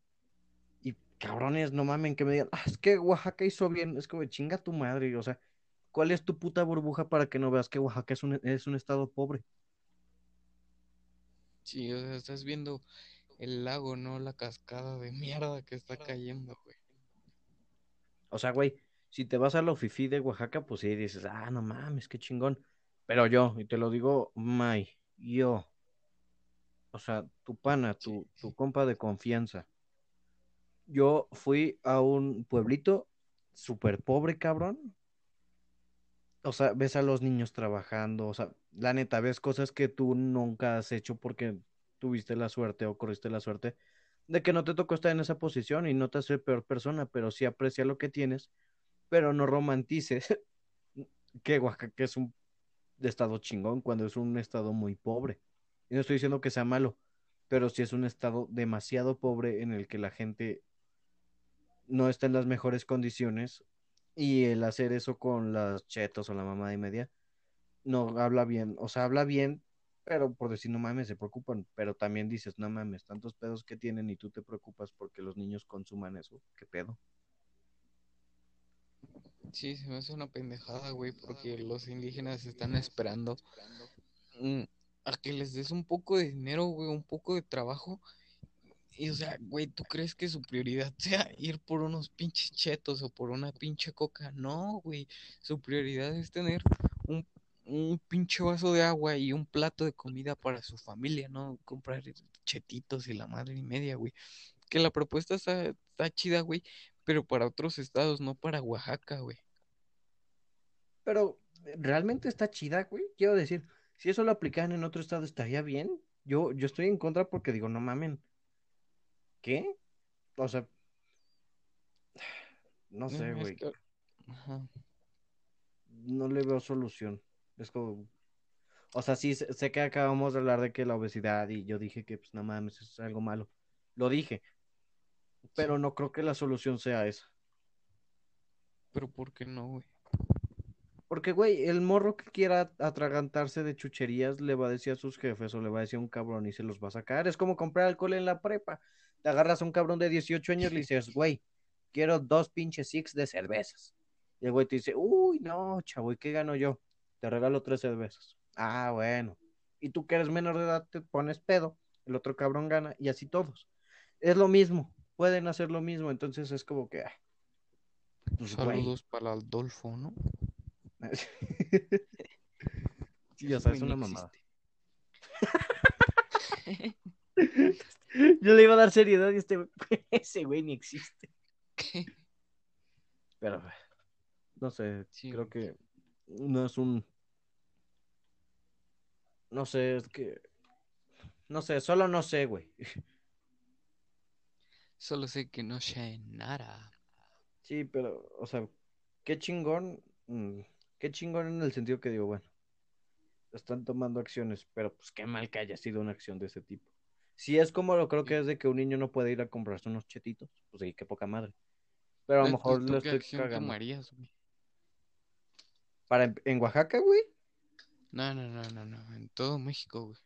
Y cabrones, no mamen, que me digan, ah, es que Oaxaca hizo bien. Es como, chinga tu madre. O sea, ¿cuál es tu puta burbuja para que no veas que Oaxaca es un, es un estado pobre? Sí, o sea, estás viendo el lago, no la cascada de mierda que está cayendo, güey. O sea, güey, si te vas a la Fifi de Oaxaca, pues sí dices, ah, no mames, qué chingón. Pero yo, y te lo digo, May, yo, o sea, tu pana, tu, tu compa de confianza. Yo fui a un pueblito súper pobre, cabrón. O sea, ves a los niños trabajando, o sea, la neta, ves cosas que tú nunca has hecho porque tuviste la suerte o corriste la suerte de que no te tocó estar en esa posición y no te hace peor persona, pero sí aprecia lo que tienes, pero no romantices que Oaxaca es un estado chingón cuando es un estado muy pobre. Y no estoy diciendo que sea malo, pero sí es un estado demasiado pobre en el que la gente no está en las mejores condiciones y el hacer eso con las chetos o la mamá y media no habla bien, o sea, habla bien, pero por decir no mames, se preocupan, pero también dices, no mames, tantos pedos que tienen y tú te preocupas porque los niños consuman eso, ¿qué pedo? Sí, se me hace una pendejada, güey, porque los indígenas están esperando mm, a que les des un poco de dinero, güey, un poco de trabajo. Y, o sea, güey, ¿tú crees que su prioridad sea ir por unos pinches chetos o por una pinche coca? No, güey, su prioridad es tener un, un pinche vaso de agua y un plato de comida para su familia, ¿no? Comprar chetitos y la madre y media, güey. Que la propuesta está, está chida, güey, pero para otros estados, no para Oaxaca, güey. Pero realmente está chida, güey. Quiero decir, si eso lo aplicaran en otro estado, estaría bien. Yo, yo estoy en contra porque digo, no mamen. ¿Qué? O sea, no sé, No, güey. que-. No le veo solución. Es como, o sea, sí, sé sé que acabamos de hablar de que la obesidad y yo dije que, pues, no mames, es algo malo. Lo dije, pero no creo que la solución sea esa. Pero ¿por qué no, güey? Porque, güey, el morro que quiera atragantarse de chucherías le va a decir a sus jefes o le va a decir a un cabrón y se los va a sacar. Es como comprar alcohol en la prepa. Te agarras a un cabrón de 18 años y le dices, güey, quiero dos pinches six de cervezas. Y el güey te dice, uy, no, chavo, ¿y qué gano yo? Te regalo tres cervezas. Ah, bueno. Y tú que eres menor de edad te pones pedo, el otro cabrón gana y así todos. Es lo mismo, pueden hacer lo mismo, entonces es como que, ah, pues, güey. Saludos para Adolfo, ¿no? Sí, o Ese sea, güey es ni una mamada. Yo le iba a dar seriedad y este ese güey ni existe. Pero no sé, Sí, creo que no es un no sé, es que no sé, solo no sé, güey. Solo sé que no sé nada. Sí, pero o sea, qué chingón, mm, qué chingón en el sentido que digo, bueno, están tomando acciones, pero pues qué mal que haya sido una acción de ese tipo. Si es como lo creo que es de que un niño no puede ir a comprarse unos chetitos, pues sí, qué poca madre. Pero a lo Entonces, mejor ¿tú lo estoy cagando. tomarías, güey? Para en, en Oaxaca, güey, No, no, no, no, no. En todo México, güey.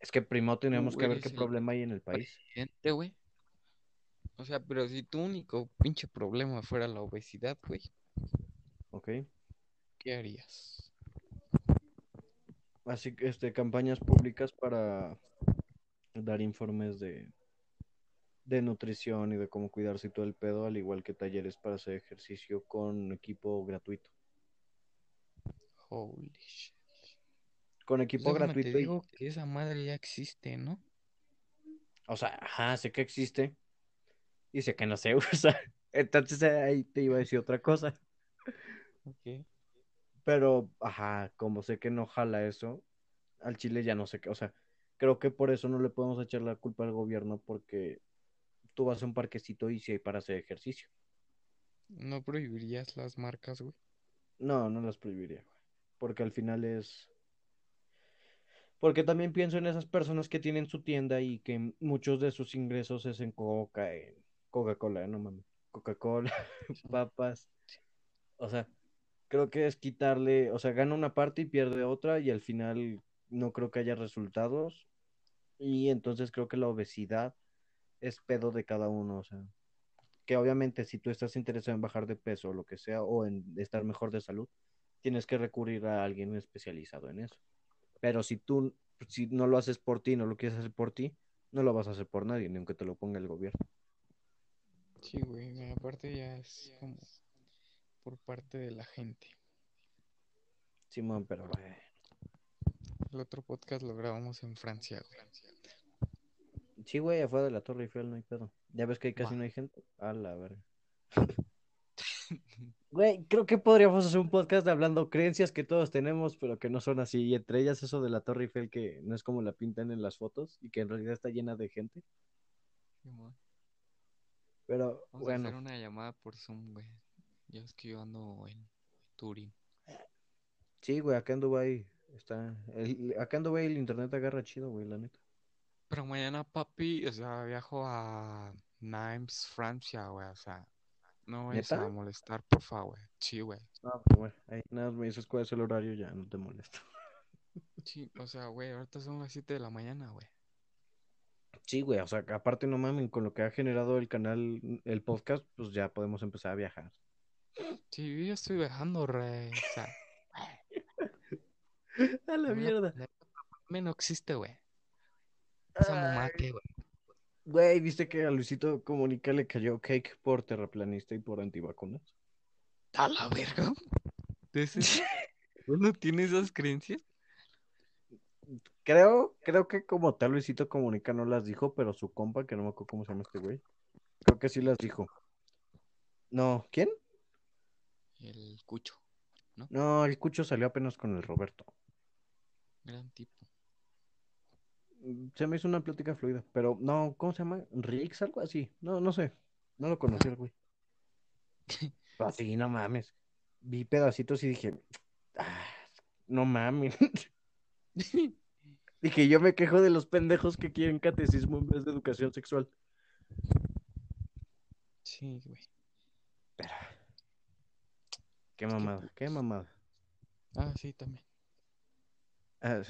es que primero tenemos que ver qué problema hay en el país. Presidente, güey. O sea, pero si tu único pinche problema fuera la obesidad, güey, ¿Ok? ¿qué harías? Así que este, campañas públicas para dar informes de, de nutrición y de cómo cuidarse y todo el pedo, al igual que talleres para hacer ejercicio con equipo gratuito. Holy shit. Con Pues equipo déjame te gratuito y, digo que esa madre ya existe, ¿no? o sea, ajá, sé que existe y sé que no se usa. Entonces ahí te iba a decir otra cosa. Ok. Pero, ajá, como sé que no jala eso, al Chile ya no sé qué, o sea, creo que por eso no le podemos echar la culpa al gobierno porque tú vas a un parquecito y si hay para hacer ejercicio. ¿No prohibirías las marcas, güey? No, no las prohibiría, güey, porque al final es... Porque también pienso en esas personas que tienen su tienda y que muchos de sus ingresos es en Coca, en Coca-Cola, no mames, Coca-Cola, papas. O sea, creo que es quitarle, o sea, gana una parte y pierde otra y al final no creo que haya resultados. Y entonces creo que la obesidad es pedo de cada uno, o sea, que obviamente si tú estás interesado en bajar de peso o lo que sea, o en estar mejor de salud, tienes que recurrir a alguien especializado en eso. Pero si tú, si no lo haces por ti, no lo quieres hacer por ti, no lo vas a hacer por nadie, ni aunque te lo ponga el gobierno. Sí, güey. Aparte ya es como por parte de la gente. Simón, pero bueno. El otro podcast lo grabamos en Francia, güey. Sí, güey, afuera de la Torre Eiffel no hay pedo. Ya ves que ahí casi no hay gente. A la verga. Güey, creo que podríamos hacer un podcast hablando creencias que todos tenemos, pero que no son así. Y entre ellas eso de la Torre Eiffel que no es como la pintan en las fotos y que en realidad está llena de gente. Pero Vamos a bueno, hacer una llamada por Zoom, güey. Ya es que yo ando en Turín. sí, güey, acá en Dubái está. el- acá en Dubái el internet agarra chido, güey, la neta. Pero mañana, papi, o sea, viajo a Nimes, Francia, güey. O sea, no vayas a molestar, por favor, güey. Sí, güey. No, pero bueno, ahí nada me dices cuál es el horario, ya no te molesto. Sí, o sea, güey, ahorita son las 7 de la mañana, güey. Sí, güey, o sea, aparte no mamen, con lo que ha generado el canal, el podcast, pues ya podemos empezar a viajar. Sí, yo ya estoy viajando, rey. O sea, A la mierda. no existe, güey. Esa que, güey. Güey, ¿viste que a Luisito Comunica le cayó cake por terraplanista y por antivacunas? A la verga. ¿De ese- ¿Uno tiene esas creencias? Creo, creo que como tal Luisito Comunica no las dijo, pero su compa, que no me acuerdo cómo se llama este güey, creo que sí las dijo. No, ¿quién? El cucho. No, el Cucho salió apenas con el Roberto. Gran tipo. Se me hizo una plática fluida, pero no, ¿cómo se llama? ¿Rix? Algo así. No, no sé. No lo conocí el güey. Pero Así, no mames. Vi pedacitos y dije, "Ah, no mames. Dije, yo me quejo de los pendejos que quieren catecismo en vez de educación sexual. Sí, güey. Qué Es que, mamada, qué mamada. Ah, sí, también. Ah,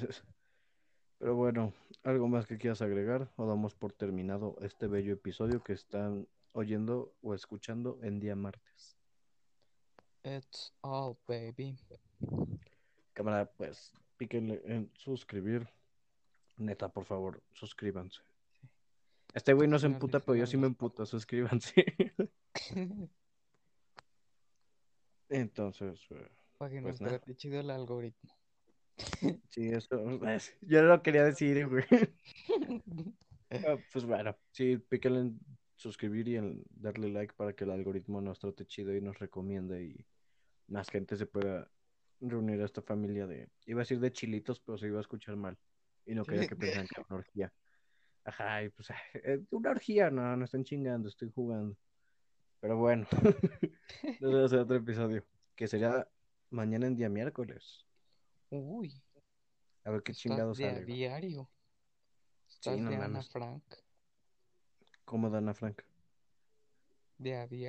Pero bueno, ¿algo más que quieras agregar? O damos por terminado este bello episodio que están oyendo o escuchando en día martes. It's all, baby. Cámara, pues píquenle en suscribir. Neta, por favor, suscríbanse. Este güey no se emputa, pero yo sí me emputo, suscríbanse. Entonces, eh, pues nos nada. chido el algoritmo. Sí, eso. es- Yo no lo quería decir, güey. Ah, Pues bueno, sí, píquenle en suscribir y en darle like para que el algoritmo nos trate chido y nos recomiende y más gente se pueda reunir a esta familia de. Iba a decir de chilitos, pero se iba a escuchar mal. Y no quería que pensaran que era una orgía. Ajá, y pues, eh, una orgía, no, no están chingando, estoy jugando. Pero bueno, nos vemos en otro episodio, que será mañana en día miércoles. Uy, A ver qué estás chingados de a sale. diario. Estás no de Ana. Frank. ¿Cómo Dana Frank? De a diario.